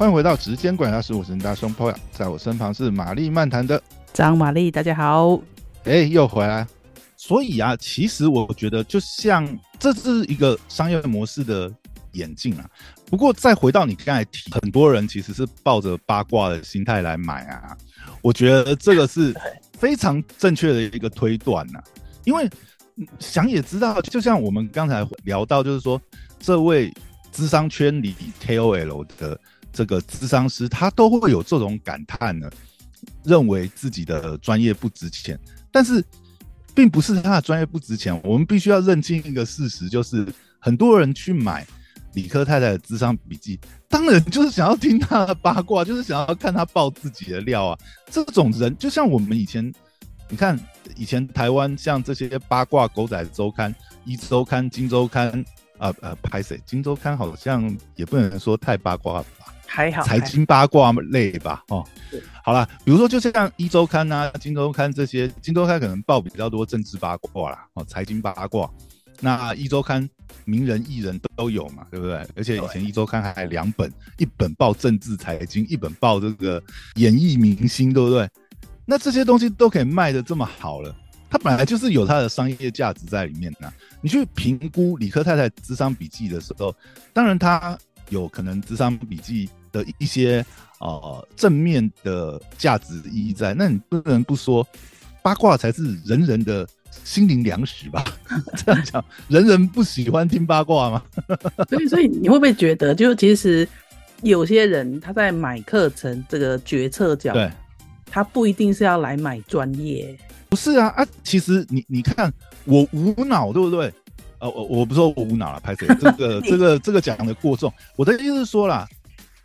欢迎回到直间管家十五神大胸 p 在我身旁是玛丽漫谈的张玛丽，大家好，哎，又回来。所以啊，其实我觉得，就像这是一个商业模式的演进啊。不过再回到你刚才提，很多人其实是抱着八卦的心态来买啊。我觉得这个是非常正确的一个推断呐，因为想也知道，就像我们刚才聊到，就是说这位智商圈里 KOL 的这个智商师，他都会有这种感叹呢，认为自己的专业不值钱，但是。并不是他的专业不值钱，我们必须要认清一个事实，就是很多人去买理科太太的智商笔记，当然就是想要听他的八卦，就是想要看他爆自己的料啊。这种人就像我们以前，你看以前台湾像这些八卦狗仔周刊、一周刊、金周刊啊呃，拍谁？金周刊好像也不能说太八卦吧。还好，财经八卦类吧，哦，好了，比如说就像一周刊呐、金周刊这些，金周刊可能报比较多政治八卦啦，哦，财经八卦，那一周刊名人艺人都有嘛，对不对？而且以前一周刊还两本，一本报政治财经，一本报这个演艺明星，对不对？那这些东西都可以卖的这么好了，它本来就是有它的商业价值在里面的。你去评估理科太太智商笔记的时候，当然它有可能智商笔记。的一些呃正面的价值意义在，那你不能不说八卦才是人人的心灵粮食吧？这样讲，人人不喜欢听八卦吗？所以，所以你会不会觉得，就其实有些人他在买课程这个决策角，对，他不一定是要来买专业，不是啊啊！其实你你看，我无脑对不对？呃，我我不说我无脑了，拍谁？这个 这个这个讲的过重。我的意思是说啦。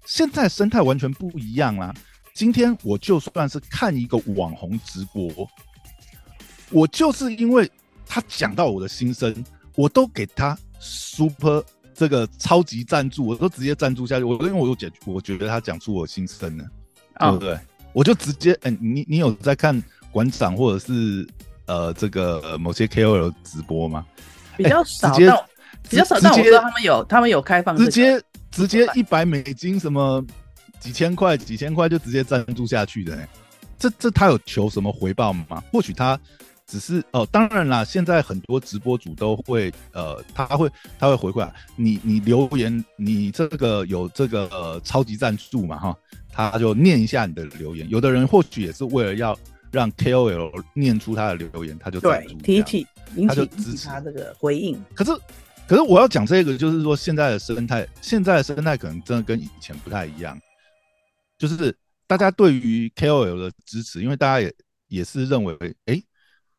现在生态完全不一样啦。今天我就算是看一个网红直播，我就是因为他讲到我的心声，我都给他 super 这个超级赞助，我都直接赞助下去。我因为我有解，我觉得他讲出我心声了，对不对？我就直接，哎，你你有在看馆长或者是呃这个某些 KOL 直播吗？比较少，比较少。但我知道他们有，他们有开放直接。直接一百美金，什么几千块、几千块就直接赞助下去的，这这他有求什么回报吗？或许他只是哦，当然啦，现在很多直播主都会呃，他会他会回馈啊你，你留言，你这个有这个呃超级赞助嘛哈，他就念一下你的留言。有的人或许也是为了要让 KOL 念出他的留言，他就对提起他就支持他这个回应，可是。可是我要讲这个，就是说现在的生态，现在的生态可能真的跟以前不太一样。就是大家对于 KOL 的支持，因为大家也也是认为，哎，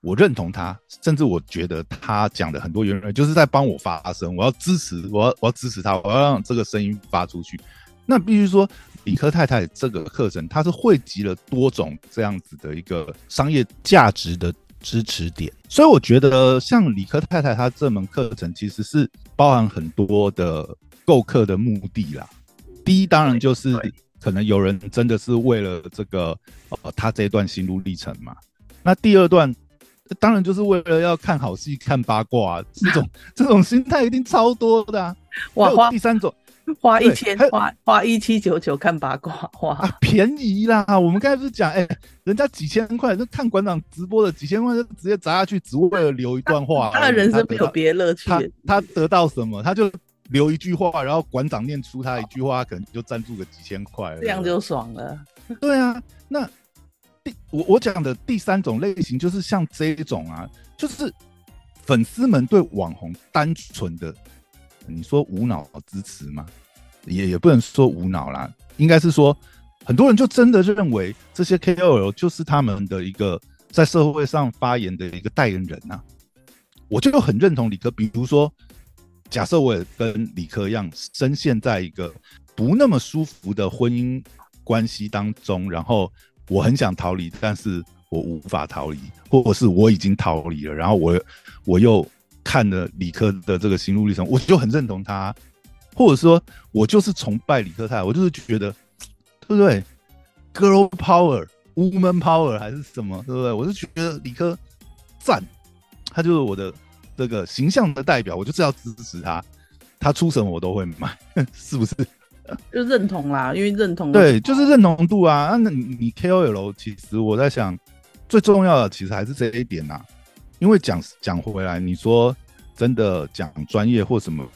我认同他，甚至我觉得他讲的很多言论就是在帮我发声，我要支持，我要我要支持他，我要让这个声音发出去。那必须说，理科太太这个课程，它是汇集了多种这样子的一个商业价值的。支持点，所以我觉得像理科太太她这门课程其实是包含很多的购课的目的啦。第一，当然就是可能有人真的是为了这个呃他这一段心路历程嘛。那第二段，当然就是为了要看好戏、看八卦，这种 这种心态一定超多的。哇，第三种。花一千，花花一七九九看八卦，花便宜啦！我们刚才不是讲，哎，人家几千块，就看馆长直播的几千块，就直接砸下去，只为了留一段话。他的人生没有别的乐趣。他他得到什么？他就留一句话，然后馆长念出他一句话，可能就赞助个几千块，这样就爽了。对啊，那第我我讲的第三种类型，就是像这一种啊，就是粉丝们对网红单纯的。你说无脑支持吗？也也不能说无脑啦，应该是说很多人就真的认为这些 KOL 就是他们的一个在社会上发言的一个代言人呐。我就很认同李科，比如说，假设我也跟李科一样，深陷在一个不那么舒服的婚姻关系当中，然后我很想逃离，但是我无法逃离，或者是我已经逃离了，然后我我又。看了理科的这个心路历程，我就很认同他，或者说，我就是崇拜李科泰，我就是觉得，对不对？Girl power, woman power 还是什么，对不对？我是觉得李科赞，他就是我的这个形象的代表，我就是要支持他，他出什么我都会买，是不是？就认同啦，因为认同对，就是认同度啊。那你你 KOL，其实我在想，最重要的其实还是这一点呐。因为讲讲回来，你说真的讲专业或什么，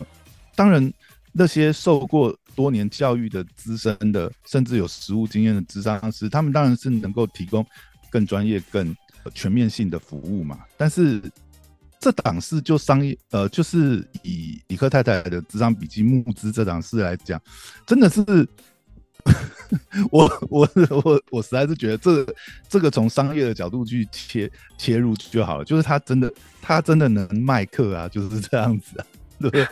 当然那些受过多年教育的资深的，甚至有实务经验的智商师，他们当然是能够提供更专业、更全面性的服务嘛。但是这档事就商业，呃，就是以李克太太的智商笔记募资这档事来讲，真的是。我我我我实在是觉得这这个从商业的角度去切切入就好了，就是他真的他真的能卖课啊，就是这样子啊，对不对？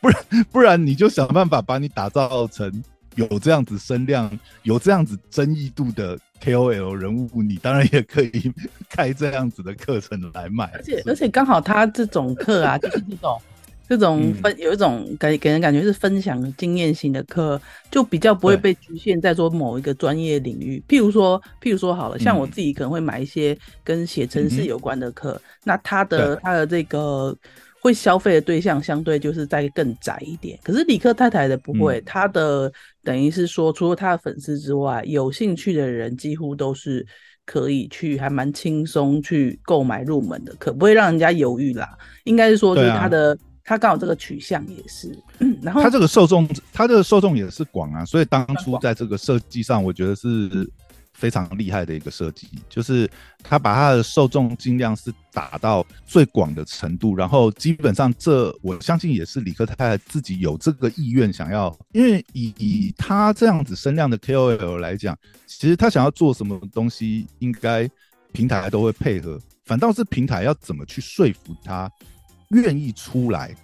不然不然你就想办法把你打造成有这样子声量、有这样子争议度的 KOL 人物，你当然也可以 开这样子的课程来卖。而且而且刚好他这种课啊，就是这种。这种分有一种给给人感觉是分享经验型的课，就比较不会被局限在说某一个专业领域。譬如说，譬如说好了，像我自己可能会买一些跟写程式有关的课，那他的他的这个会消费的对象相对就是在更窄一点。可是李克太太的不会，他的等于是说，除了他的粉丝之外，有兴趣的人几乎都是可以去，还蛮轻松去购买入门的可，不会让人家犹豫啦。应该是说，就是他的。他刚好这个取向也是，然后他这个受众，他的受众也是广啊，所以当初在这个设计上，我觉得是非常厉害的一个设计，就是他把他的受众尽量是打到最广的程度，然后基本上这我相信也是李克泰自己有这个意愿想要，因为以以他这样子声量的 KOL 来讲，其实他想要做什么东西，应该平台都会配合，反倒是平台要怎么去说服他。愿意出来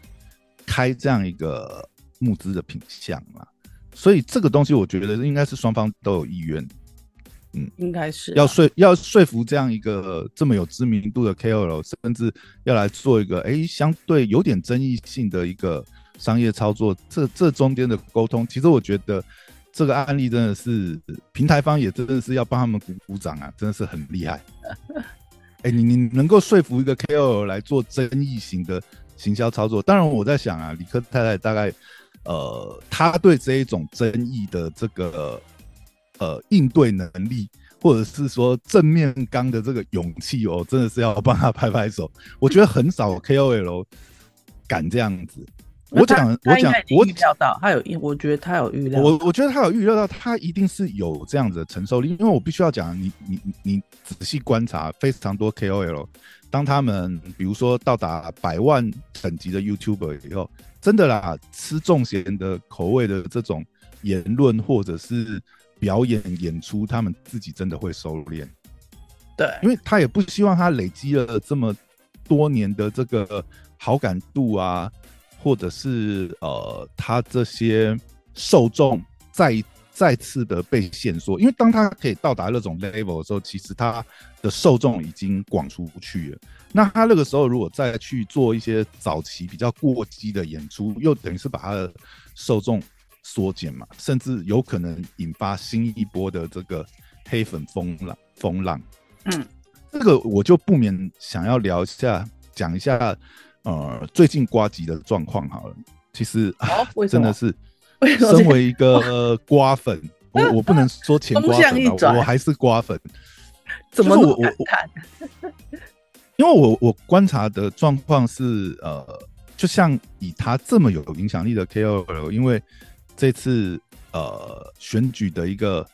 开这样一个募资的品相嘛？所以这个东西我觉得应该是双方都有意愿，嗯，应该是要说要说服这样一个这么有知名度的 KOL，甚至要来做一个哎相对有点争议性的一个商业操作，这这中间的沟通，其实我觉得这个案例真的是平台方也真的是要帮他们鼓鼓掌啊，真的是很厉害。哎，你你能够说服一个 KOL 来做争议型的行销操作？当然，我在想啊，李克太太大概，呃，他对这一种争议的这个呃应对能力，或者是说正面刚的这个勇气哦，真的是要帮他拍拍手。我觉得很少 KOL 敢这样子。我讲，我讲，我预料到他有，我觉得他有预料。我我觉得他有预料到，他一定是有这样子的承受力。因为我必须要讲，你你你仔细观察，非常多 KOL，当他们比如说到达百万等级的 YouTuber 以后，真的啦，吃重咸的口味的这种言论或者是表演演出，他们自己真的会收敛。对，因为他也不希望他累积了这么多年的这个好感度啊。或者是呃，他这些受众再再次的被限缩，因为当他可以到达那种 level 的时候，其实他的受众已经广出去了。那他那个时候如果再去做一些早期比较过激的演出，又等于是把他的受众缩减嘛，甚至有可能引发新一波的这个黑粉风浪风浪。嗯，这个我就不免想要聊一下，讲一下。呃，最近瓜吉的状况好了，其实 真的是，身为一个瓜粉，我我不能说前瓜粉，我还是瓜粉。怎么我我 因为我我观察的状况是，呃，就像以他这么有影响力的 KOL，因为这次呃选举的一个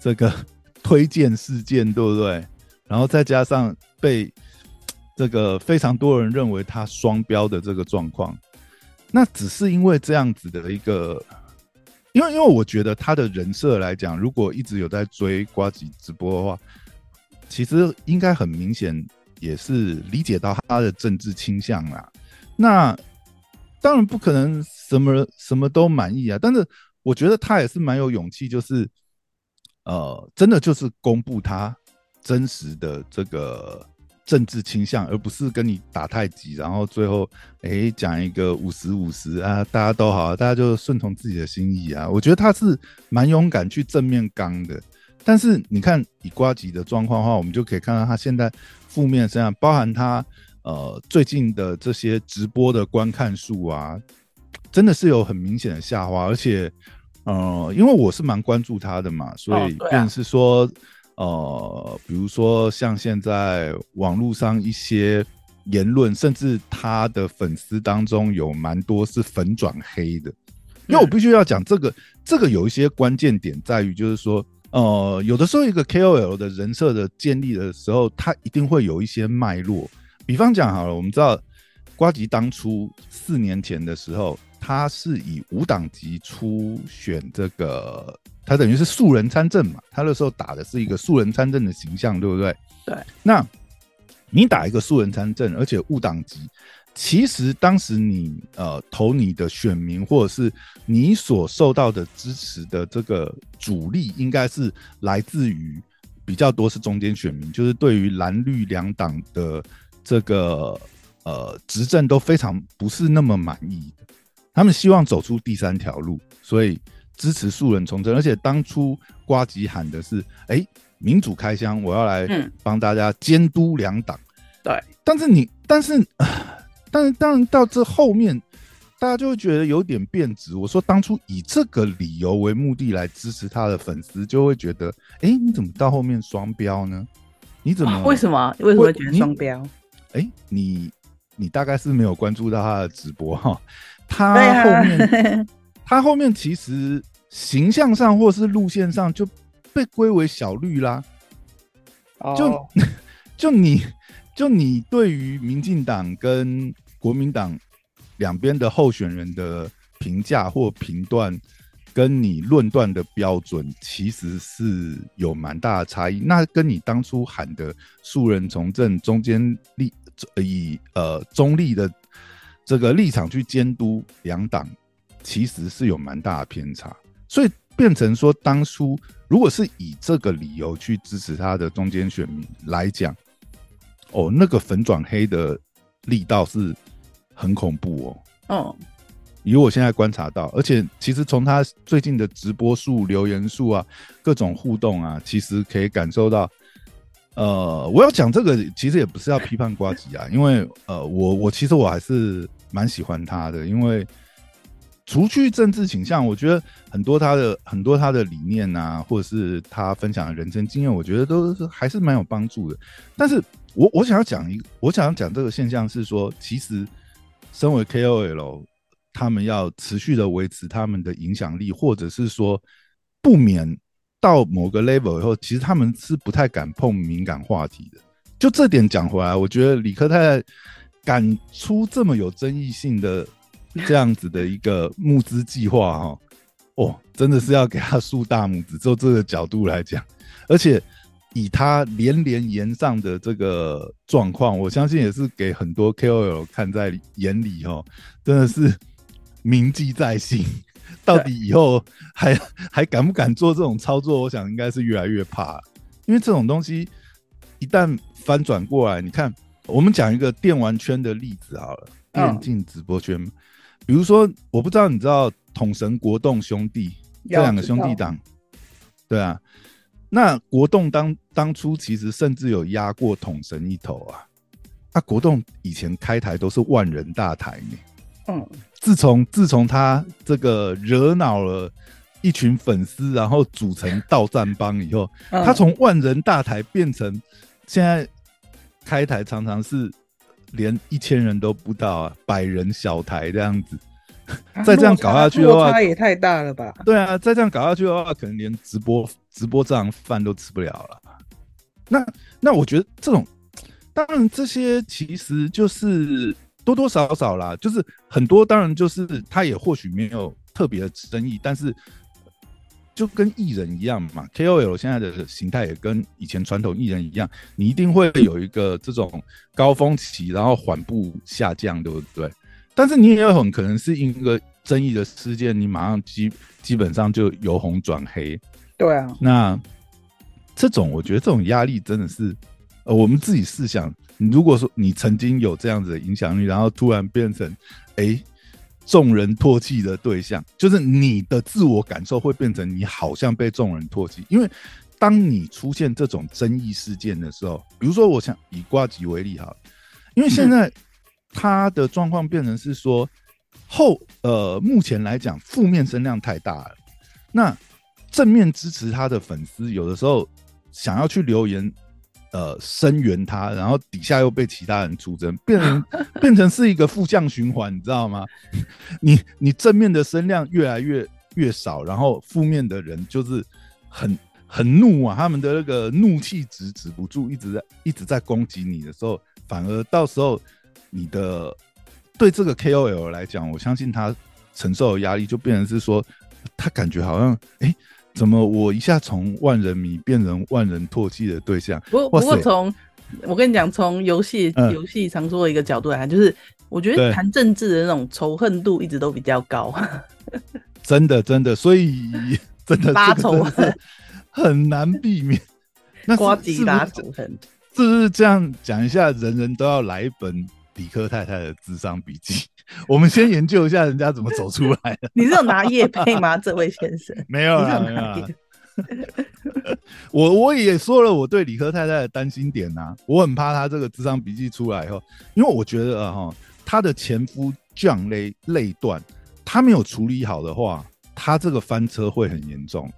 这个 推荐事件，对不对？然后再加上被。这个非常多人认为他双标的这个状况，那只是因为这样子的一个，因为因为我觉得他的人设来讲，如果一直有在追瓜吉直播的话，其实应该很明显也是理解到他的政治倾向啦。那当然不可能什么什么都满意啊，但是我觉得他也是蛮有勇气，就是呃，真的就是公布他真实的这个。政治倾向，而不是跟你打太极，然后最后哎讲一个五十五十啊，大家都好，大家就顺从自己的心意啊。我觉得他是蛮勇敢去正面刚的，但是你看以瓜吉的状况的话，我们就可以看到他现在负面身上，包含他呃最近的这些直播的观看数啊，真的是有很明显的下滑，而且呃，因为我是蛮关注他的嘛，所以便是说呃，比如说像现在网络上一些言论，甚至他的粉丝当中有蛮多是粉转黑的。因为我必须要讲这个，这个有一些关键点在于，就是说，呃，有的时候一个 KOL 的人设的建立的时候，它一定会有一些脉络。比方讲好了，我们知道瓜吉当初四年前的时候，他是以无党籍出选这个，他等于是素人参政嘛，他那时候打的是一个素人参政的形象，对不对？对。那你打一个素人参政，而且无党籍。其实当时你呃投你的选民，或者是你所受到的支持的这个主力，应该是来自于比较多是中间选民，就是对于蓝绿两党的这个呃执政都非常不是那么满意，他们希望走出第三条路，所以支持素人从政。而且当初瓜吉喊的是，哎，民主开箱，我要来帮大家监督两党。对，但是你，但是。但是当然到这后面，大家就会觉得有点变质。我说当初以这个理由为目的来支持他的粉丝，就会觉得，哎，你怎么到后面双标呢？你怎么为什么为什么觉得双标？哎，你你大概是没有关注到他的直播哈。他后面 他后面其实形象上或是路线上就被归为小绿啦。就 就你就你对于民进党跟国民党两边的候选人的评价或评断，跟你论断的标准其实是有蛮大的差异。那跟你当初喊的素人从政中间立以呃中立的这个立场去监督两党，其实是有蛮大的偏差。所以变成说，当初如果是以这个理由去支持他的中间选民来讲，哦，那个粉转黑的力道是。很恐怖哦。哦，以我现在观察到，而且其实从他最近的直播数、留言数啊，各种互动啊，其实可以感受到。呃，我要讲这个，其实也不是要批判瓜吉啊，因为呃，我我其实我还是蛮喜欢他的，因为除去政治倾向，我觉得很多他的很多他的理念啊，或者是他分享的人生经验，我觉得都是还是蛮有帮助的。但是我我想要讲一，我想要讲这个现象是说，其实。身为 KOL，他们要持续的维持他们的影响力，或者是说不免到某个 level 以后，其实他们是不太敢碰敏感话题的。就这点讲回来，我觉得李克太太敢出这么有争议性的这样子的一个募资计划，哈，哦，真的是要给他竖大拇指。就这个角度来讲，而且。以他连连言上的这个状况，我相信也是给很多 KOL 看在眼里哦，真的是铭记在心。到底以后还 还敢不敢做这种操作？我想应该是越来越怕，因为这种东西一旦翻转过来，你看，我们讲一个电玩圈的例子好了，电竞直播圈，比如说，我不知道你知道统神国栋兄弟这两个兄弟党，对啊。那国栋当当初其实甚至有压过统神一头啊，那国栋以前开台都是万人大台呢。嗯，自从自从他这个惹恼了一群粉丝，然后组成道战帮以后，他从万人大台变成现在开台常常是连一千人都不到啊，百人小台这样子。再这样搞下去的话，也太大了吧？对啊，再这样搞下去的话，可能连直播直播这样饭都吃不了了。那那我觉得这种，当然这些其实就是多多少少啦，就是很多当然就是他也或许没有特别的争议，但是就跟艺人一样嘛，KOL 现在的形态也跟以前传统艺人一样，你一定会有一个这种高峰期，然后缓步下降，对不对？但是你也有很可能是因一个争议的事件，你马上基基本上就由红转黑。对啊，那这种我觉得这种压力真的是，呃，我们自己试想，如果说你曾经有这样子的影响力，然后突然变成哎众人唾弃的对象，就是你的自我感受会变成你好像被众人唾弃，因为当你出现这种争议事件的时候，比如说我想以瓜吉为例哈，因为现在。他的状况变成是说，后呃，目前来讲负面声量太大了。那正面支持他的粉丝，有的时候想要去留言，呃，声援他，然后底下又被其他人出征，变成 变成是一个负向循环，你知道吗？你你正面的声量越来越越少，然后负面的人就是很很怒啊，他们的那个怒气止止不住，一直在一直在攻击你的时候，反而到时候你的对这个 KOL 来讲，我相信他承受的压力就变成是说。他感觉好像，哎，怎么我一下从万人迷变成万人唾弃的对象？不不过从我跟你讲，从游戏游戏常说的一个角度来看，就是我觉得谈政治的那种仇恨度一直都比较高。真的真的，所以 真的拉仇恨很难避免。那瓜吉拉仇恨，是不是这样讲一下？人人都要来一本理科太太的智商笔记。我们先研究一下人家怎么走出来的。你是有拿叶配吗，这位先生？没有啊，没有啊。我我也说了我对理科太太的担心点呐，我很怕她这个智商笔记出来以后，因为我觉得哈，她的前夫降类类断，他没有处理好的话，他这个翻车会很严重。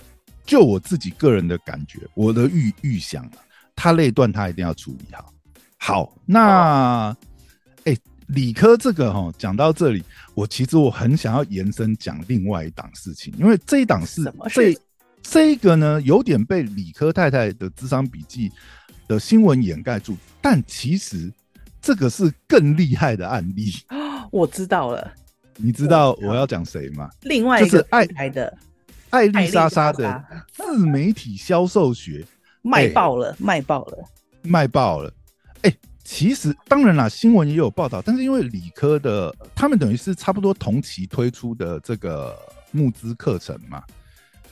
就我自己个人的感觉，我的预预想，他类段他一定要处理好。好，那。理科这个哈，讲到这里，我其实我很想要延伸讲另外一档事情，因为这一档是这这个呢，有点被理科太太的智商笔记的新闻掩盖住，但其实这个是更厉害的案例。我知道了，你知道我要讲谁吗？另外一个爱台的艾丽莎莎的自媒体销售学卖爆了，卖爆了，卖爆了，哎。其实当然啦，新闻也有报道，但是因为理科的他们等于是差不多同期推出的这个募资课程嘛，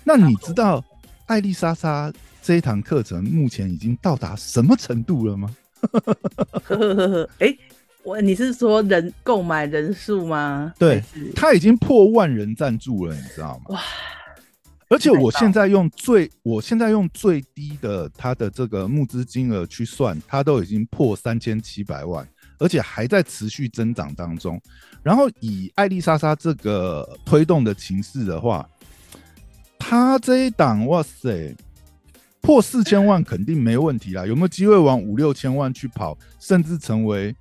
那你知道艾丽莎莎这一堂课程目前已经到达什么程度了吗？哎，我你是说人购买人数吗？对，他已经破万人赞助了，你知道吗？哇！而且我现在用最，我现在用最低的它的这个募资金额去算，它都已经破三千七百万，而且还在持续增长当中。然后以艾丽莎莎这个推动的情势的话，它这一档哇塞，破四千万肯定没问题啦。有没有机会往五六千万去跑，甚至成为？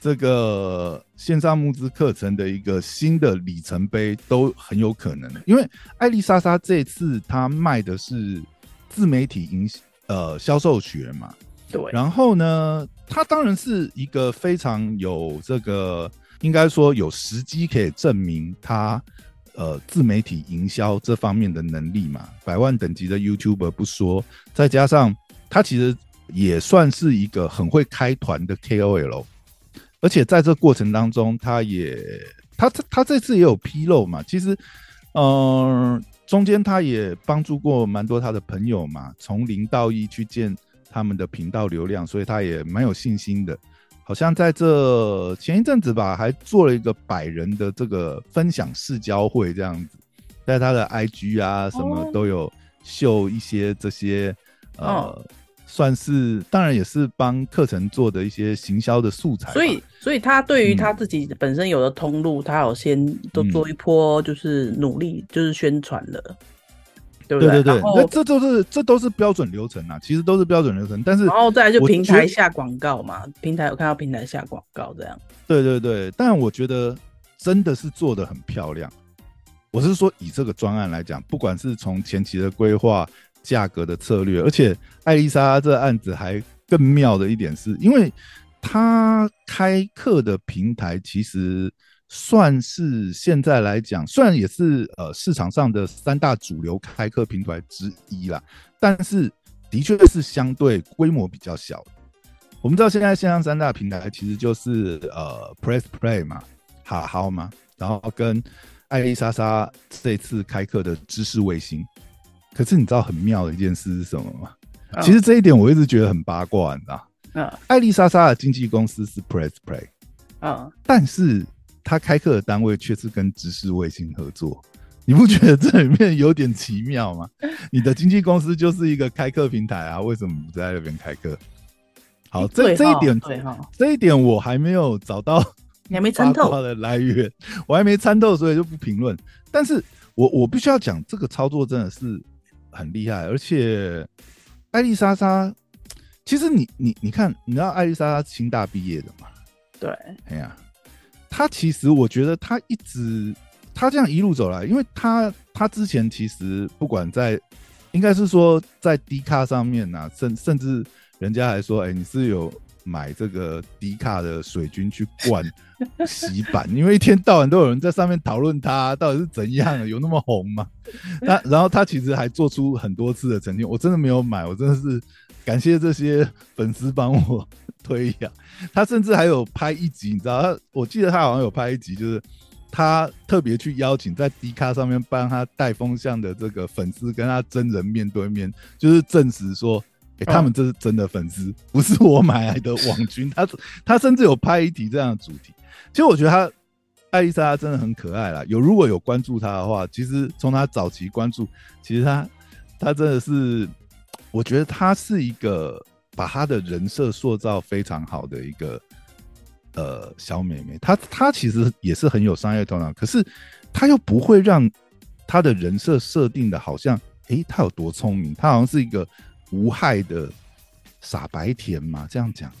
这个线上募资课程的一个新的里程碑都很有可能，因为艾丽莎莎这次她卖的是自媒体营呃销售学嘛，对，然后呢，她当然是一个非常有这个应该说有时机可以证明她呃自媒体营销这方面的能力嘛，百万等级的 YouTuber 不说，再加上她其实也算是一个很会开团的 KOL。而且在这过程当中，他也他他他这次也有披露嘛。其实，嗯，中间他也帮助过蛮多他的朋友嘛，从零到一去建他们的频道流量，所以他也蛮有信心的。好像在这前一阵子吧，还做了一个百人的这个分享式交会这样子，在他的 IG 啊什么都有秀一些这些呃。算是，当然也是帮课程做的一些行销的素材。所以，所以他对于他自己本身有的通路，他有先都做一波，就是努力，就是宣传的，对不对？对对对，那这都是这都是标准流程啊，其实都是标准流程。但是，然后再就平台下广告嘛，平台有看到平台下广告这样。对对对，但我觉得真的是做的很漂亮。我是说，以这个专案来讲，不管是从前期的规划。价格的策略，而且艾丽莎这案子还更妙的一点是，因为他开课的平台其实算是现在来讲，虽然也是呃市场上的三大主流开课平台之一啦，但是的确是相对规模比较小。我们知道现在线上三大平台其实就是呃 Press Play 嘛，好好嘛，然后跟艾丽莎莎这次开课的知识卫星。可是你知道很妙的一件事是什么吗？其实这一点我一直觉得很八卦，你知道？嗯，艾丽莎莎的经纪公司是 Press Play，嗯，但是她开课的单位却是跟知识卫星合作，你不觉得这里面有点奇妙吗？你的经纪公司就是一个开课平台啊，为什么不在那边开课？好，这这一点，这一点我还没有找到你还没参透的来源，我还没参透，所以就不评论。但是我我必须要讲，这个操作真的是很厉害，而且艾丽莎莎，其实你你你看，你知道艾丽莎莎清大毕业的嘛？对，哎呀，她其实我觉得她一直她这样一路走来，因为她她之前其实不管在，应该是说在 D 卡上面呐，甚甚至人家还说，哎，你是有。买这个迪卡的水军去灌 洗版，因为一天到晚都有人在上面讨论他到底是怎样，有那么红吗？那然后他其实还做出很多次的澄清，我真的没有买，我真的是感谢这些粉丝帮我推呀。他甚至还有拍一集，你知道他？我记得他好像有拍一集，就是他特别去邀请在迪卡上面帮他带风向的这个粉丝跟他真人面对面，就是证实说。他们这是真的粉丝，不是我买来的网 军。他他甚至有拍一题这样的主题。其实我觉得他艾丽莎真的很可爱啦。有如果有关注他的话，其实从他早期关注，其实他他真的是，我觉得他是一个把他的人设塑造非常好的一个呃小美眉。她她其实也是很有商业头脑，可是她又不会让她的人设设定的好像，诶，她有多聪明，她好像是一个。无害的傻白甜嘛，这样讲。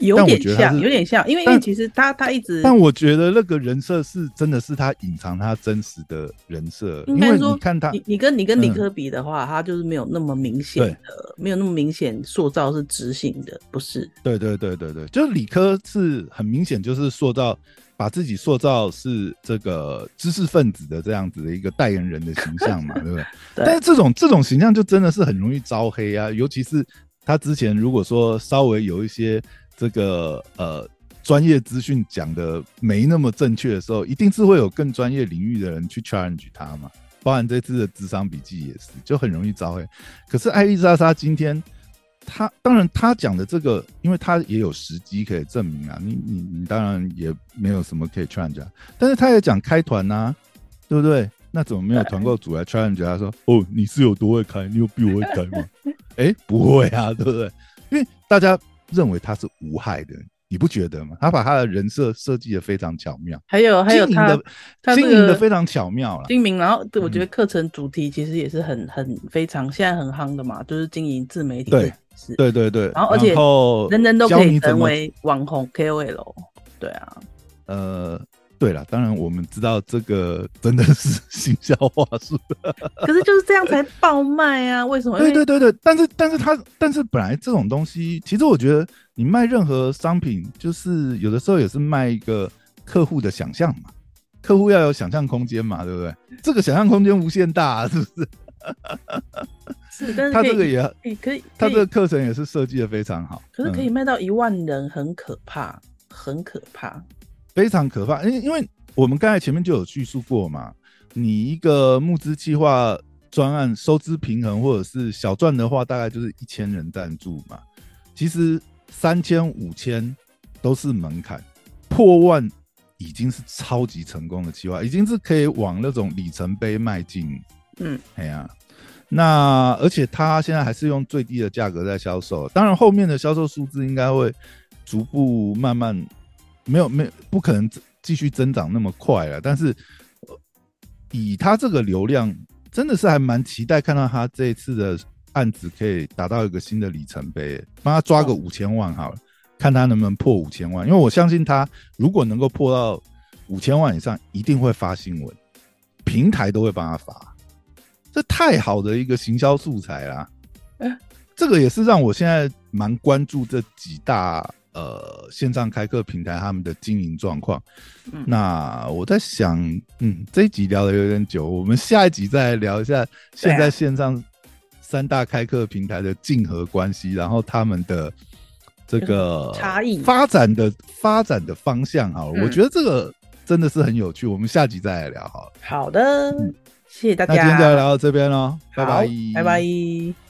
有点像，有点像，因为因为其实他他一直，但我觉得那个人设是真的是他隐藏他真实的人设。因为你看他，你你跟你跟李科比的话，他就是没有那么明显的，没有那么明显塑造是执行的，不是？对对对对对，就是理科是很明显就是塑造。把自己塑造是这个知识分子的这样子的一个代言人的形象嘛，对不对？但是这种这种形象就真的是很容易招黑啊，尤其是他之前如果说稍微有一些这个呃专业资讯讲的没那么正确的时候，一定是会有更专业领域的人去 challenge 他嘛。包含这次的智商笔记也是，就很容易招黑。可是艾丽莎莎今天。他当然，他讲的这个，因为他也有时机可以证明啊。你你你当然也没有什么可以 challenge，但是他也讲开团呐，对不对？那怎么没有团购组来 challenge？他说：“哦，你是有多会开？你有比我会开吗？”哎，不会啊，对不对？因为大家认为他是无害的。你不觉得吗？他把他的人设设计的非常巧妙，还有还有他经营的非常巧妙了。精明，然后我觉得课程主题其实也是很很非常现在很夯的嘛，就是经营自媒体。对，对对对。然后而且人人都可以成为网红 KOL。对啊，呃。对了，当然我们知道这个真的是行销话术，可是就是这样才爆卖啊？为什么？对对对对，但是但是他但是本来这种东西，其实我觉得你卖任何商品，就是有的时候也是卖一个客户的想象嘛，客户要有想象空间嘛，对不对？这个想象空间无限大，是不是？是，但是他这个也可以，他这个课程也是设计的非常好，可是可以卖到一万人，很可怕，很可怕。非常可怕，因因为我们刚才前面就有叙述过嘛，你一个募资计划专案收支平衡或者是小赚的话，大概就是一千人赞助嘛。其实三千五千都是门槛，破万已经是超级成功的计划，已经是可以往那种里程碑迈进。嗯，哎呀，那而且他现在还是用最低的价格在销售，当然后面的销售数字应该会逐步慢慢。没有，没不可能继续增长那么快了。但是以他这个流量，真的是还蛮期待看到他这一次的案子可以达到一个新的里程碑，帮他抓个五千万好了，看他能不能破五千万。因为我相信他如果能够破到五千万以上，一定会发新闻，平台都会帮他发。这太好的一个行销素材啦！这个也是让我现在蛮关注这几大。呃，线上开课平台他们的经营状况，那我在想，嗯，这一集聊的有点久，我们下一集再来聊一下现在线上三大开课平台的竞合关系，然后他们的这个差异。发展的发展的方向啊，我觉得这个真的是很有趣，我们下集再来聊好了。好的，谢谢大家，那今天就聊到这边喽，拜拜，拜拜。